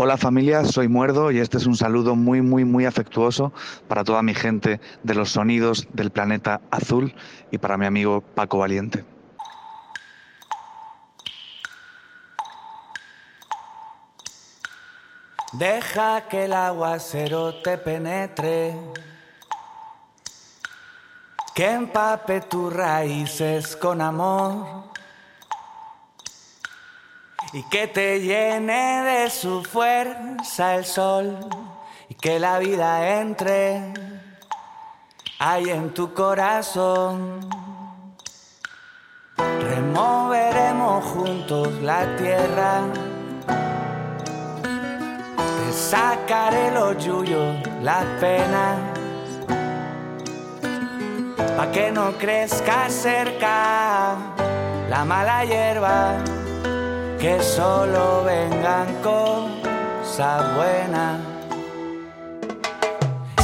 Hola familia, soy Muerdo y este es un saludo muy, muy, muy afectuoso para toda mi gente de los sonidos del planeta azul y para mi amigo Paco Valiente. Deja que el aguacero te penetre, que empape tus raíces con amor y que te llene de su fuerza el sol y que la vida entre ahí en tu corazón. Removeremos juntos la tierra, te sacaré los yuyos, las penas, pa' que no crezca cerca la mala hierba que solo vengan cosas buenas.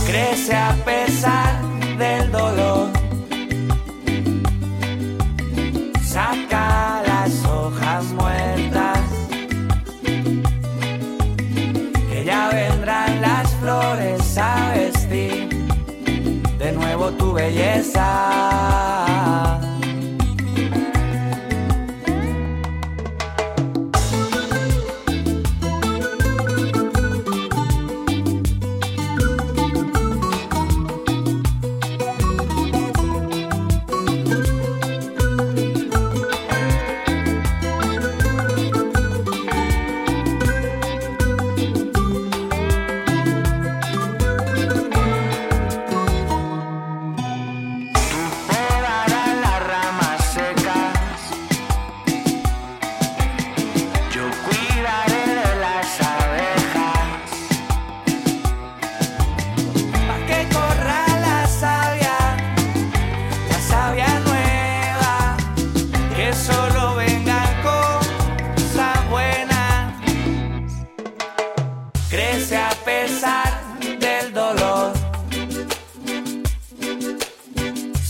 Crece a pesar del dolor. Saca las hojas muertas. Que ya vendrán las flores a vestir de nuevo tu belleza.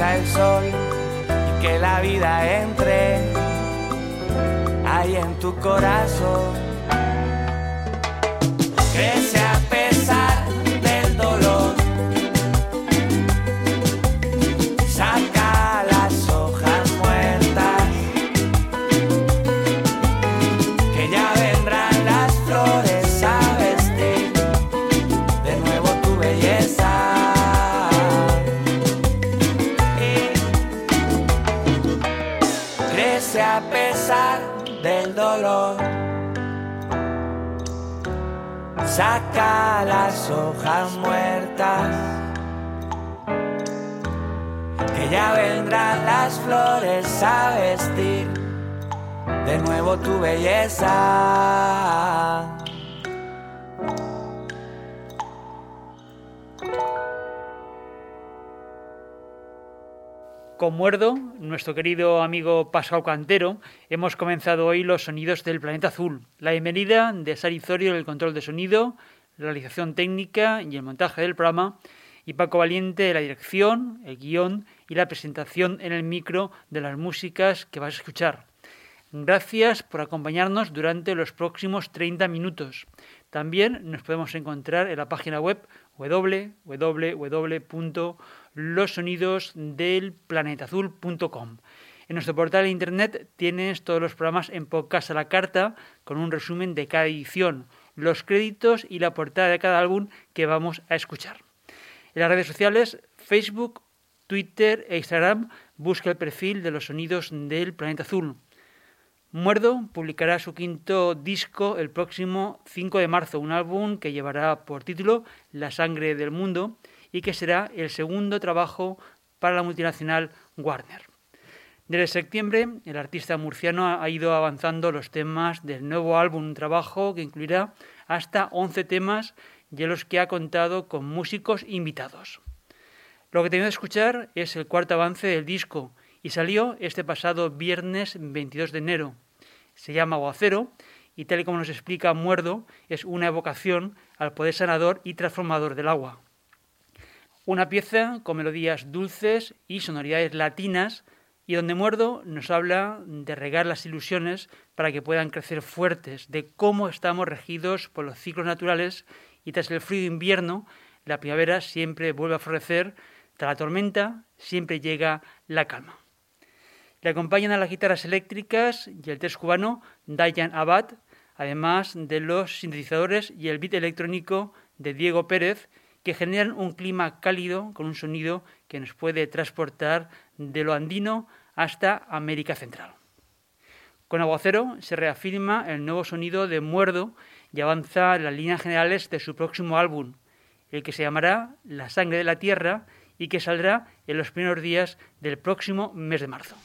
el sol y que la vida entre ahí en tu corazón. Crece a Saca las hojas muertas, que ya vendrán las flores a vestir de nuevo tu belleza. Con Muerdo, nuestro querido amigo Pascal Cantero, hemos comenzado hoy los sonidos del planeta azul. La bienvenida de Sari Zorio el control de sonido, la realización técnica y el montaje del programa, y Paco Valiente la dirección, el guion y la presentación en el micro de las músicas que vas a escuchar. Gracias por acompañarnos durante los próximos 30 minutos. También nos podemos encontrar en la página web www los sonidos del planetazul.com. En nuestro portal de internet tienes todos los programas en podcast a la carta con un resumen de cada edición, los créditos y la portada de cada álbum que vamos a escuchar. En las redes sociales, Facebook, Twitter e Instagram, busca el perfil de los sonidos del planeta azul. Muerdo publicará su quinto disco el próximo 5 de marzo, un álbum que llevará por título La sangre del mundo y que será el segundo trabajo para la multinacional Warner. Desde septiembre, el artista murciano ha ido avanzando los temas del nuevo álbum, un trabajo que incluirá hasta 11 temas de los que ha contado con músicos invitados. Lo que tenemos que escuchar es el cuarto avance del disco y salió este pasado viernes 22 de enero. Se llama Aguacero y tal y como nos explica Muerdo, es una evocación al poder sanador y transformador del agua. Una pieza con melodías dulces y sonoridades latinas y donde Muerdo nos habla de regar las ilusiones para que puedan crecer fuertes, de cómo estamos regidos por los ciclos naturales y tras el frío invierno, la primavera siempre vuelve a florecer, tras la tormenta siempre llega la calma. Le acompañan las guitarras eléctricas y el test cubano Dayan Abad, además de los sintetizadores y el beat electrónico de Diego Pérez, que generan un clima cálido con un sonido que nos puede transportar de lo andino hasta América Central. Con Aguacero se reafirma el nuevo sonido de Muerdo y avanza en las líneas generales de su próximo álbum, el que se llamará La sangre de la tierra y que saldrá en los primeros días del próximo mes de marzo.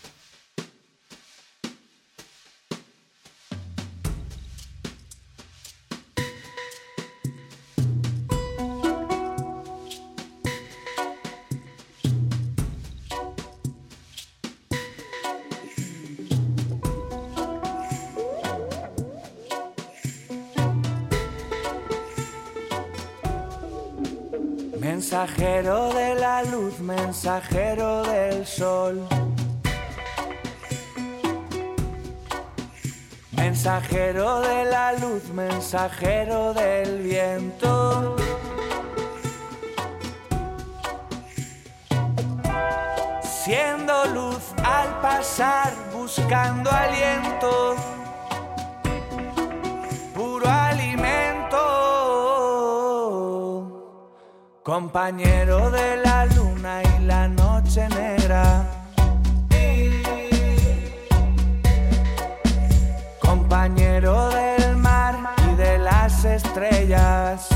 Mensajero de la luz, mensajero del sol. Mensajero de la luz, mensajero del viento. Siendo luz al pasar, buscando aliento. Compañero de la luna y la noche negra. Compañero del mar y de las estrellas.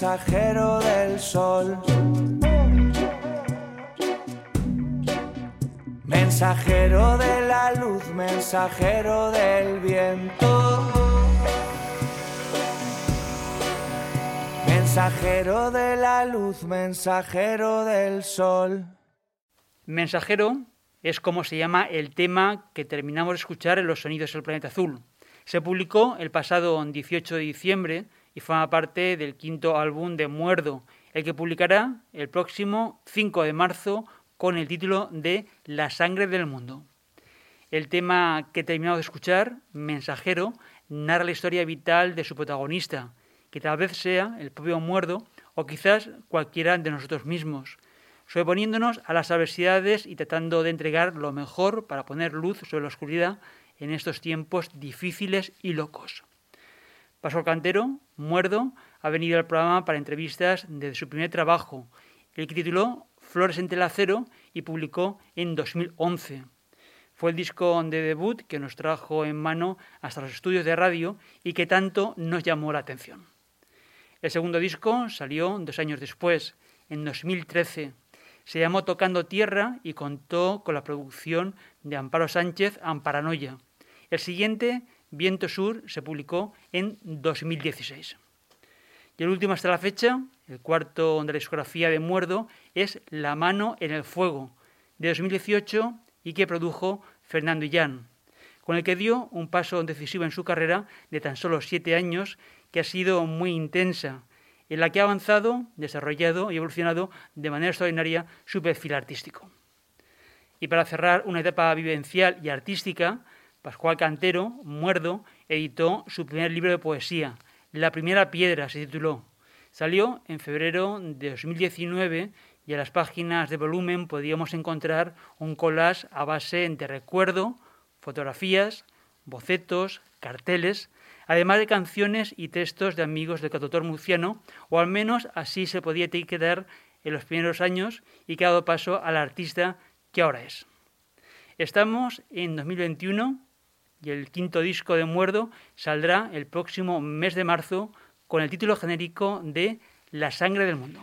Mensajero del sol. Mensajero de la luz, mensajero del viento. Mensajero de la luz, mensajero del sol. Mensajero es como se llama el tema que terminamos de escuchar en Los Sonidos del Planeta Azul. Se publicó el pasado 18 de diciembre y forma parte del quinto álbum de Muerdo, el que publicará el próximo 5 de marzo con el título de La sangre del mundo. El tema que terminamos de escuchar, Mensajero, narra la historia vital de su protagonista, que tal vez sea el propio muerdo o quizás cualquiera de nosotros mismos, sobreponiéndonos a las adversidades y tratando de entregar lo mejor para poner luz sobre la oscuridad en estos tiempos difíciles y locos. Pascual Cantero, muerdo, ha venido al programa para entrevistas desde su primer trabajo, el que tituló Flores entre el acero y publicó en 2011. Fue el disco de debut que nos trajo en mano hasta los estudios de radio y que tanto nos llamó la atención. El segundo disco salió dos años después, en 2013. Se llamó Tocando Tierra y contó con la producción de Amparo Sánchez Amparanoia. El siguiente, Viento Sur, se publicó en 2016. Y el último hasta la fecha, el cuarto de la discografía de Muerdo, es La mano en el fuego, de 2018 y que produjo Fernando Illán, con el que dio un paso decisivo en su carrera de tan solo siete años, que ha sido muy intensa, en la que ha avanzado, desarrollado y evolucionado de manera extraordinaria su perfil artístico. Y para cerrar una etapa vivencial y artística, Pascual Cantero, Muerdo, editó su primer libro de poesía, La primera piedra se tituló. Salió en febrero de 2019 y en las páginas de volumen podíamos encontrar un collage a base de recuerdo, fotografías, bocetos, carteles, además de canciones y textos de amigos del cantautor murciano, o al menos así se podía etiquetar en los primeros años y que ha dado paso al artista que ahora es. Estamos en 2021 y el quinto disco de Muerdo saldrá el próximo mes de marzo con el título genérico de La sangre del mundo.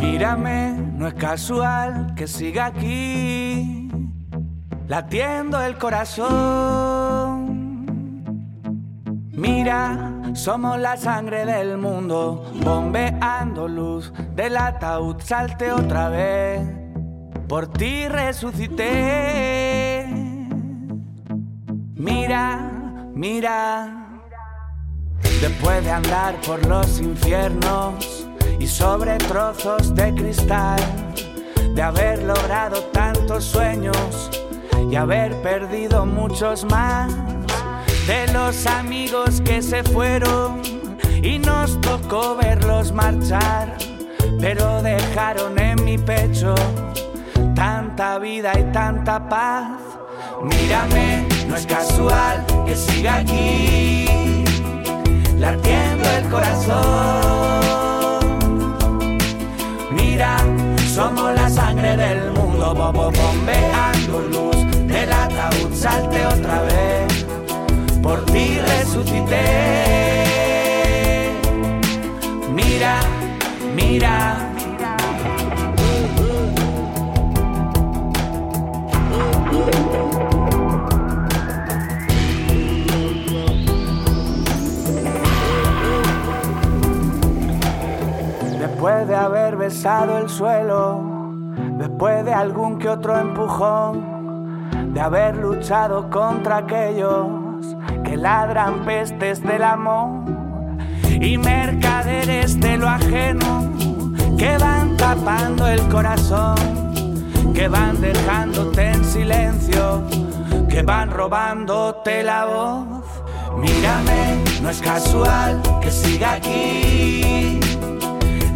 Mírame, no es casual que siga aquí, latiendo el corazón. Mira, somos la sangre del mundo, bombeando luz del ataúd, salte otra vez. Por ti resucité. Mira, mira, después de andar por los infiernos y sobre trozos de cristal, de haber logrado tantos sueños y haber perdido muchos más, de los amigos que se fueron y nos tocó verlos marchar, pero dejaron en mi pecho tanta vida y tanta paz. Mírame, no es casual que siga aquí, latiendo el corazón. Mira, somos la sangre del mundo, bobo bombeando luz del ataúd, salte otra vez. Por ti resucité. Mira, mira. Después de haber besado el suelo, después de algún que otro empujón, de haber luchado contra aquellos ladran pestes del amor y mercaderes de lo ajeno que van tapando el corazón, que van dejándote en silencio, que van robándote la voz. Mírame, no es casual que siga aquí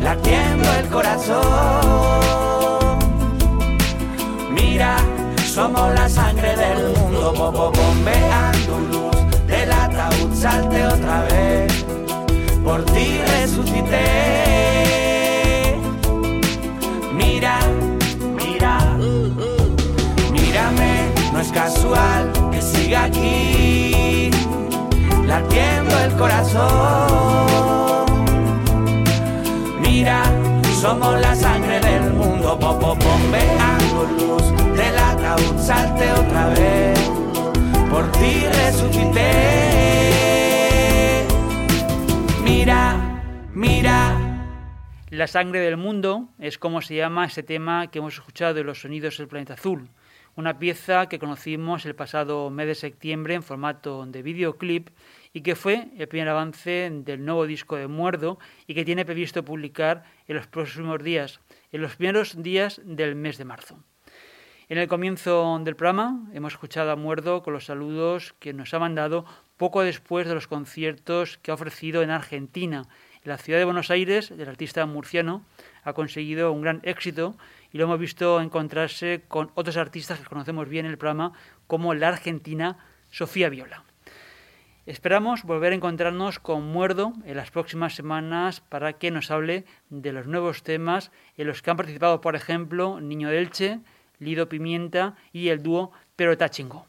latiendo el corazón. Mira, somos la sangre del mundo, bobo bombeando luz ataúd, salte otra vez. Por ti resucité. Mira, mira, mírame, no es casual que siga aquí, latiendo el corazón. Mira, somos la sangre del mundo, popo bombeando luz del ataúd, salte otra vez. Por ti resucité. Mira, mira. La sangre del mundo es como se llama ese tema que hemos escuchado de los sonidos del planeta azul. una pieza que conocimos el pasado mes de septiembre en formato de videoclip y que fue el primer avance del nuevo disco de Muerdo y que tiene previsto publicar en los próximos días, en los primeros días del mes de marzo. En el comienzo del programa hemos escuchado a Muerdo con los saludos que nos ha mandado poco después de los conciertos que ha ofrecido en Argentina. En la ciudad de Buenos Aires, el artista murciano ha conseguido un gran éxito y lo hemos visto encontrarse con otros artistas que conocemos bien en el programa, como la argentina Sofía Viola. Esperamos volver a encontrarnos con Muerdo en las próximas semanas para que nos hable de los nuevos temas en los que han participado, por ejemplo, Niño Delche, Lido Pimienta y el dúo Pero Tachingo.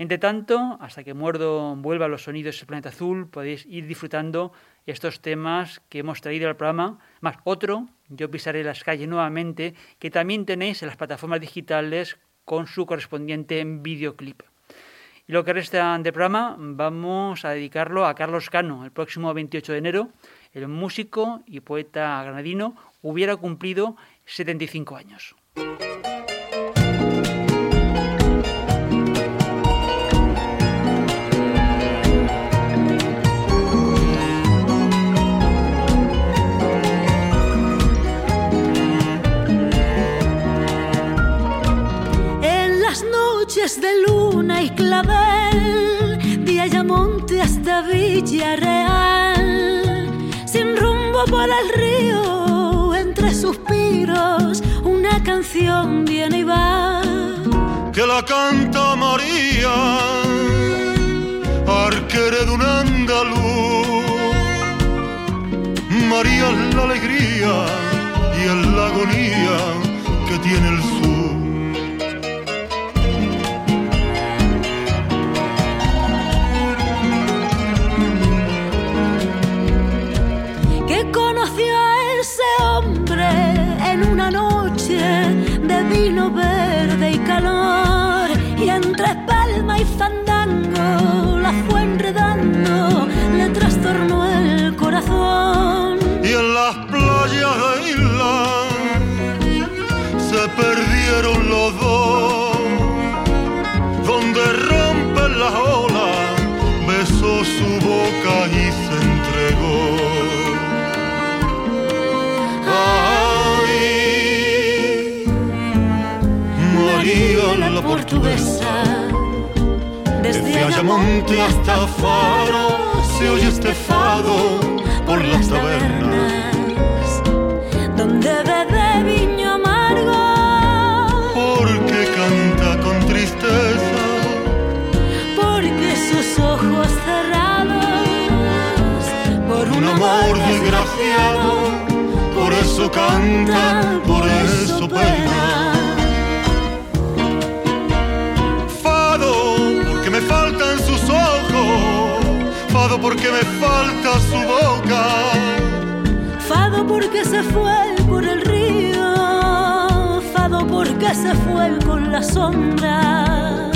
Entre tanto, hasta que Muerdo vuelva a los sonidos del planeta azul, podéis ir disfrutando estos temas que hemos traído al programa, más otro, Yo pisaré las calles nuevamente, que también tenéis en las plataformas digitales con su correspondiente videoclip. Y lo que resta de programa vamos a dedicarlo a Carlos Cano. El próximo 28 de enero, el músico y poeta granadino hubiera cumplido 75 años. Hasta Villarreal, sin rumbo por el río, entre suspiros, una canción viene y va. Que la canta María, arquere de un andaluz. María es la alegría y es la agonía que tiene el sur. Y Hasta Faro se oye este fado por las tabernas. donde bebe viño amargo Porque canta con tristeza, porque sus ojos cerrados por un amor desgraciado. Por eso canta, por eso pena. Porque me falta su boca. Fado porque se fue por el río, fado porque se fue con la sombra.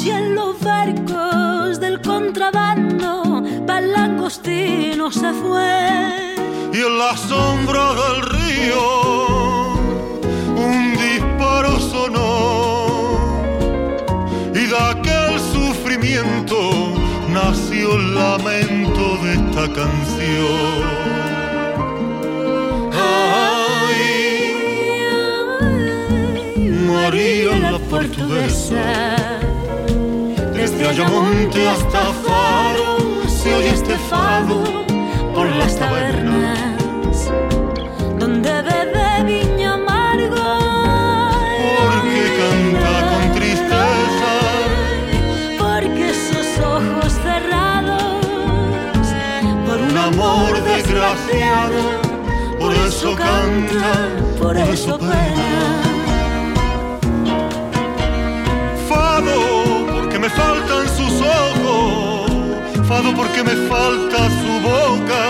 Noche en los barcos del contrabando pa'l langostino se fue. y en la sombra del río un disparo sonó y de aquel sufrimiento nació el lamento de esta canción. Ay, María la portuguesa, desde Ayamonte hasta Faro se oye este fado por las tabernas. donde bebe viño amargo. Porque canta con tristeza, Porque sus ojos cerrados por un amor desgraciado, por eso canta, por eso pena. Fado, porque me falta su boca.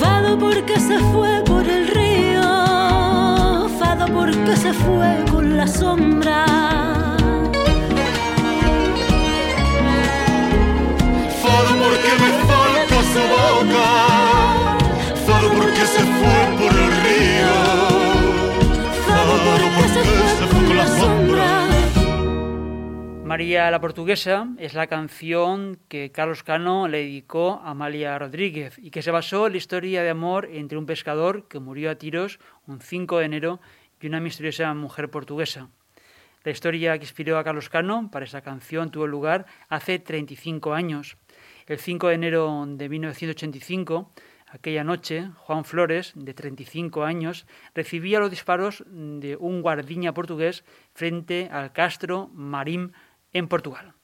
Fado porque se fue por el río. Fado porque se fue con la sombra. Fado porque me falta su boca. Fado porque se fue por el río. Fado porque se fue con la sombra. María la Portuguesa es la canción que Carlos Cano le dedicó a Amalia Rodríguez y que se basó en la historia de amor entre un pescador que murió a tiros un 5 de enero y una misteriosa mujer portuguesa. La historia que inspiró a Carlos Cano para esa canción tuvo lugar hace 35 años. El 5 de enero de 1985, aquella noche, Juan Flores, de 35 años, recibía los disparos de un guardiña portugués frente al Castro Marín en Portugal.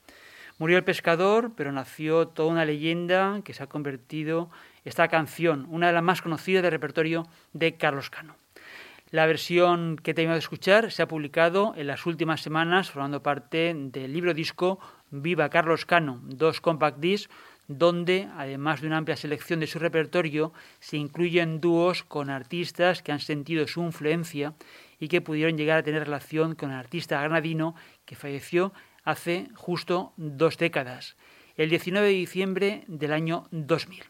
Murió el pescador, pero nació toda una leyenda que se ha convertido esta canción, una de las más conocidas del repertorio de Carlos Cano. La versión que tenemos de escuchar se ha publicado en las últimas semanas, formando parte del libro disco Viva Carlos Cano, dos compact discs, donde, además de una amplia selección de su repertorio, se incluyen dúos con artistas que han sentido su influencia y que pudieron llegar a tener relación con el artista granadino que falleció hace justo dos décadas, el 19 de diciembre del año 2000.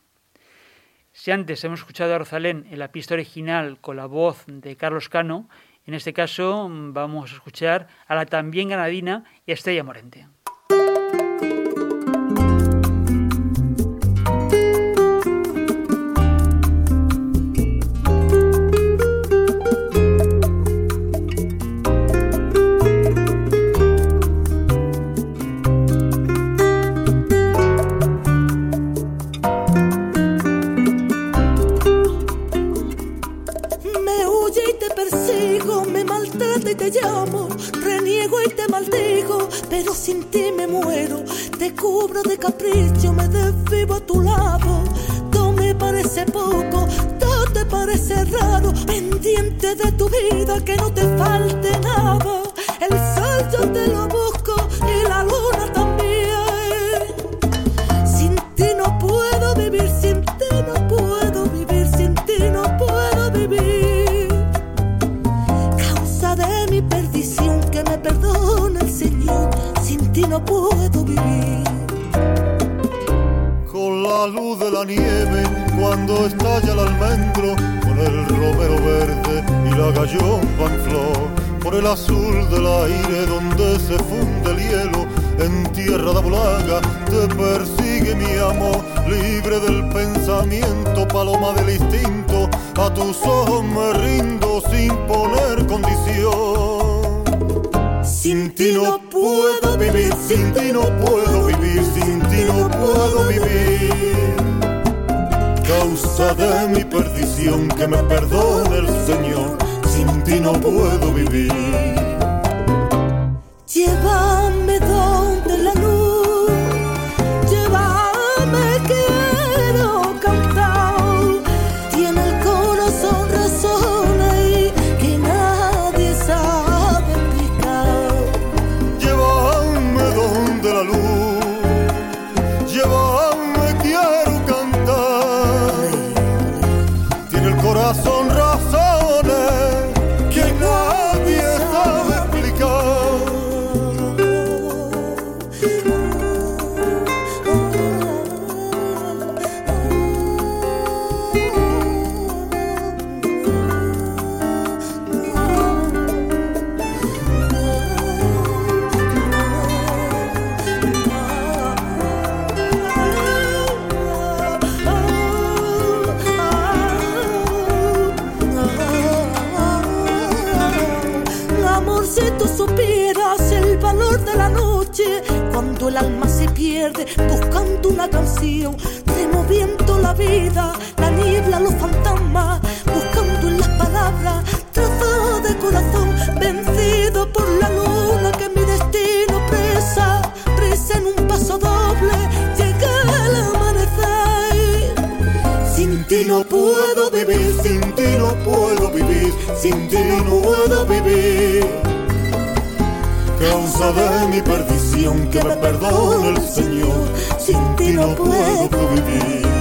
Si antes hemos escuchado a Rosalén en la pista original con la voz de Carlos Cano, en este caso vamos a escuchar a la también ganadina Estrella Morente. Instinto, a tus ojos me rindo sin poner condición. Sin ti no puedo vivir, sin ti no puedo vivir, sin ti no puedo vivir. Causa de mi perdición, que me perdone el Señor, sin ti no puedo vivir. Llévame donde la luz, buscando una canción, removiendo la vida, la niebla, los fantasmas, buscando en las palabras trozos de corazón, vencido por la luna que mi destino presa, presa en un paso doble, llega el amanecer. Sin ti no puedo vivir, sin ti no puedo vivir, sin ti no puedo vivir. Causa de mi perdición, que me perdone el Señor, sin ti no puedo vivir.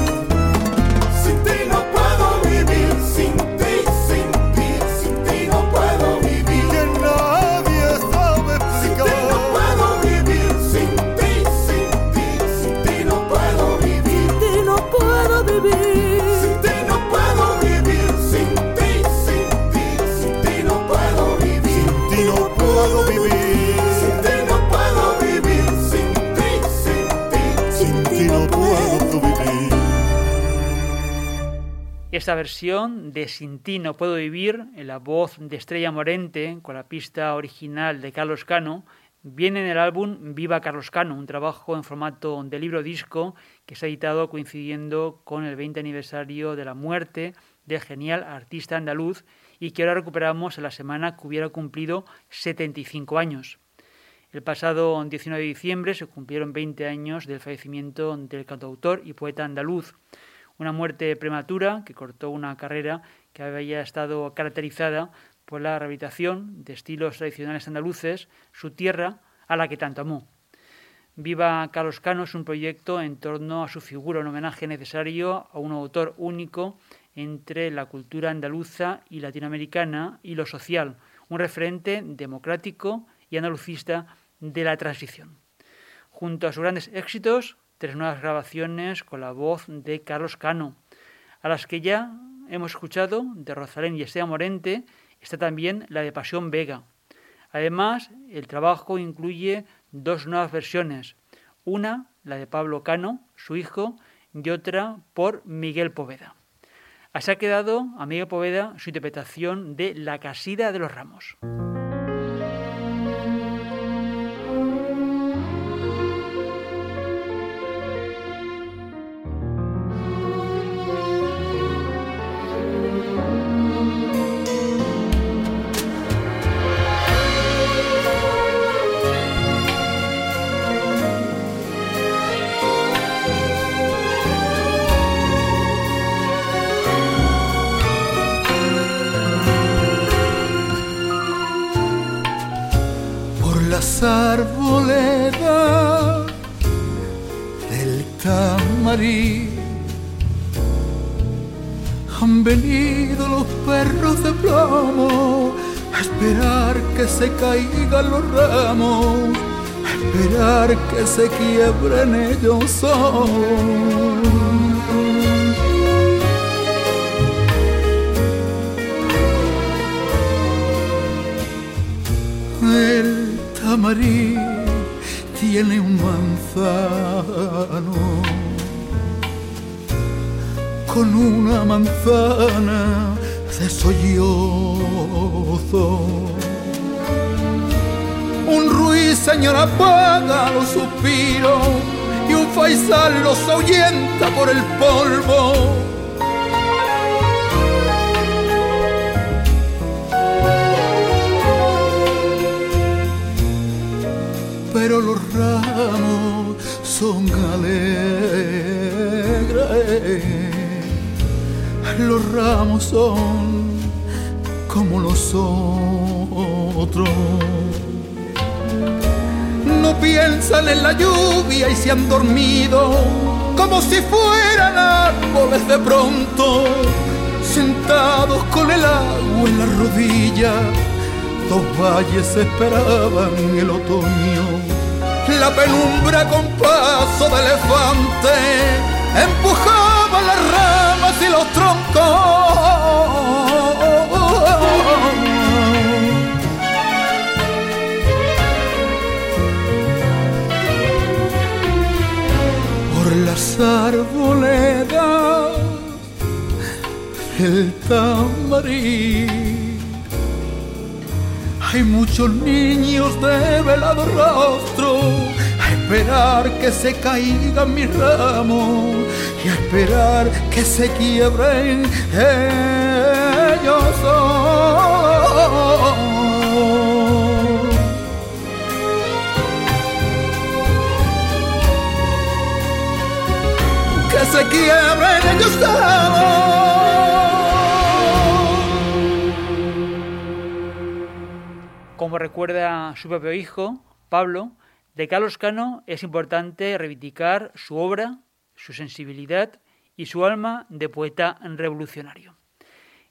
Esta versión de Sin ti no puedo vivir, en la voz de Estrella Morente, con la pista original de Carlos Cano, viene en el álbum Viva Carlos Cano, un trabajo en formato de libro disco que se ha editado coincidiendo con el 20 aniversario de la muerte del genial artista andaluz y que ahora recuperamos en la semana que hubiera cumplido 75 años. El pasado 19 de diciembre se cumplieron 20 años del fallecimiento del cantautor y poeta andaluz una muerte prematura que cortó una carrera que había estado caracterizada por la rehabilitación de estilos tradicionales andaluces, su tierra a la que tanto amó. Viva Carlos Cano es un proyecto en torno a su figura, un homenaje necesario a un autor único entre la cultura andaluza y latinoamericana y lo social, un referente democrático y andalucista de la transición. Junto a sus grandes éxitos, tres nuevas grabaciones con la voz de Carlos Cano, a las que ya hemos escuchado de Rosalén y Estea Morente, está también la de Pasión Vega. Además, el trabajo incluye dos nuevas versiones, una, la de Pablo Cano, su hijo, y otra por Miguel Poveda. Así ha quedado a Miguel Poveda su interpretación de La Casida de los Ramos. Tamarí. Han venido los perros de plomo a esperar que se caigan los ramos, a esperar que se quiebren ellos solos. María tiene un manzano con una manzana de sollozo. Un ruiseñor apaga los suspiros y un faisal los ahuyenta por el polvo pero los ramos son alegres. Los ramos son como los otros. No piensan en la lluvia y se han dormido como si fueran árboles de pronto, sentados con el agua en la rodilla dos valles esperaban el otoño. La penumbra con paso de elefante empujaba las ramas y los troncos. Por las arboledas el tamarín hay muchos niños de velado rostro a esperar que se caigan mis ramos y esperar que se quiebren ellos. Que se quiebren ellos. como recuerda su propio hijo, Pablo, de Carlos Cano es importante reivindicar su obra, su sensibilidad y su alma de poeta revolucionario.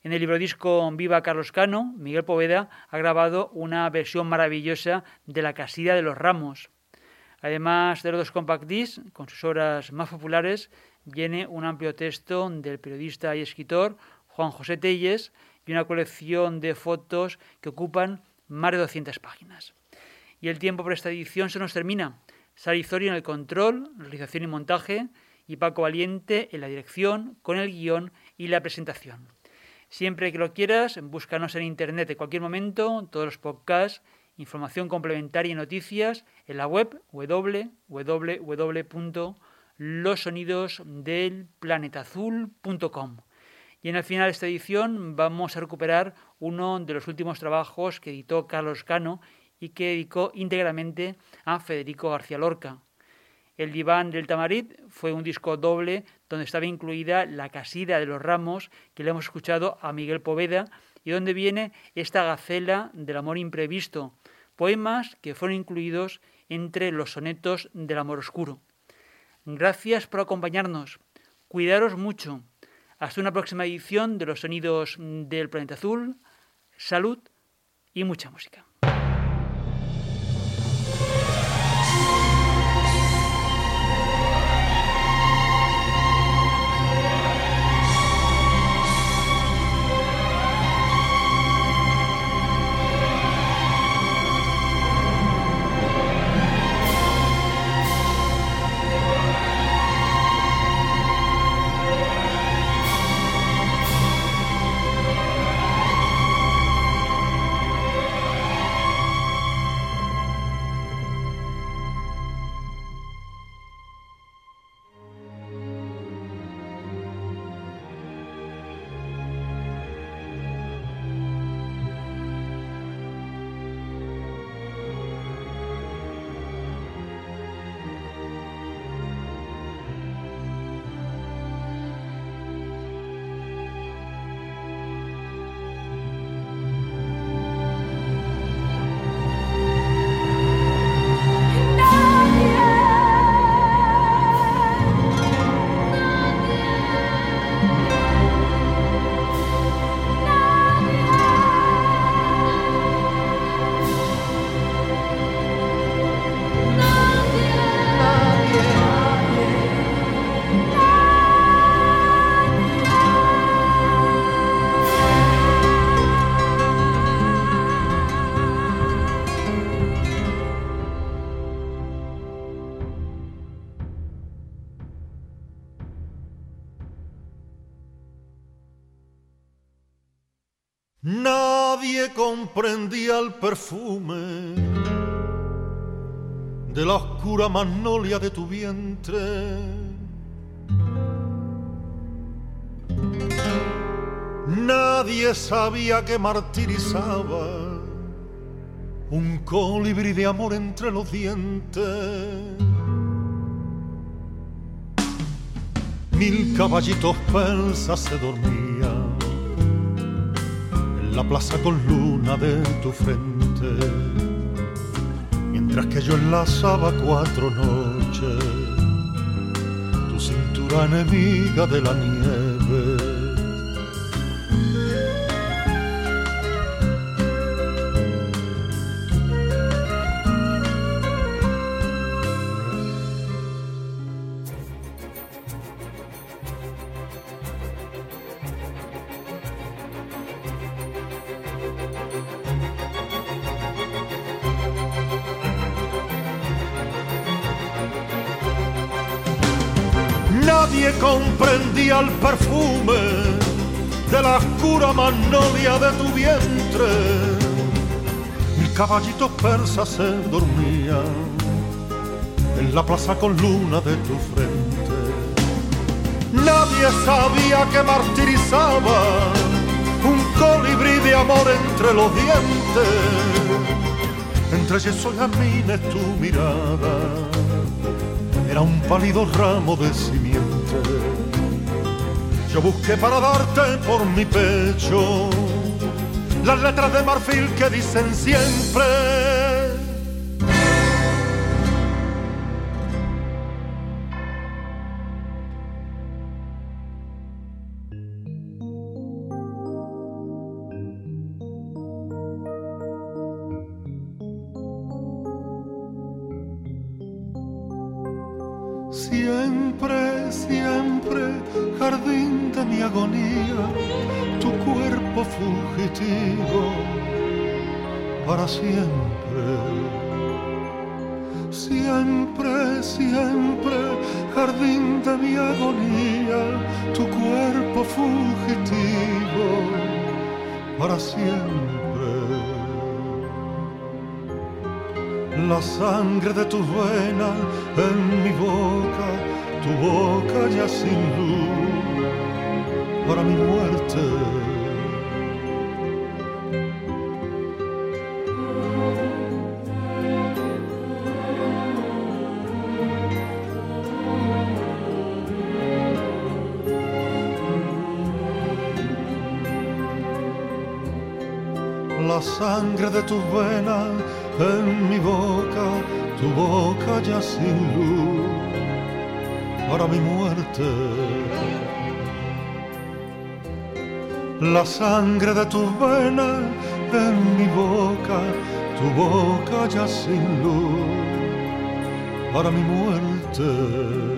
En el libro disco Viva Carlos Cano, Miguel Poveda ha grabado una versión maravillosa de La Casilla de los Ramos. Además de los dos compact con sus obras más populares, viene un amplio texto del periodista y escritor Juan José Telles y una colección de fotos que ocupan más de 200 páginas. Y el tiempo para esta edición se nos termina. Sari en el control, realización y montaje, y Paco Valiente en la dirección, con el guion y la presentación. Siempre que lo quieras, búscanos en internet en cualquier momento, todos los podcasts, información complementaria y noticias en la web www.losonidosdelplanetazul.com. Y en el final de esta edición vamos a recuperar uno de los últimos trabajos que editó Carlos Cano y que dedicó íntegramente a Federico García Lorca. El diván del Tamarit fue un disco doble donde estaba incluida La casida de los ramos que le hemos escuchado a Miguel Poveda y donde viene esta gacela del amor imprevisto, poemas que fueron incluidos entre los sonetos del amor oscuro. Gracias por acompañarnos. Cuidaros mucho. Hasta una próxima edición de los sonidos del planeta azul. Salud y mucha música. Perfume de la oscura magnolia de tu vientre. Nadie sabía que martirizaba un colibrí de amor entre los dientes. Mil caballitos persas se dormían la plaza con luna de tu frente, mientras que yo enlazaba cuatro noches, tu cintura enemiga de la nieve el perfume de la oscura magnolia de tu vientre. Mil caballitos persas se dormían en la plaza con luna de tu frente. Nadie sabía que martirizaba un colibrí de amor entre los dientes. Entre yeso y amines tu mirada era un pálido ramo de simiente. Yo busqué para darte por mi pecho las letras de marfil que dicen siempre. Siempre. La sangre de tu vena en mi boca, tu boca ya sin luz, para mi muerte. De tu vena en mi boca, tu boca ya sin luz, para mi muerte. La sangre de tu vena en mi boca, tu boca ya sin luz, para mi muerte.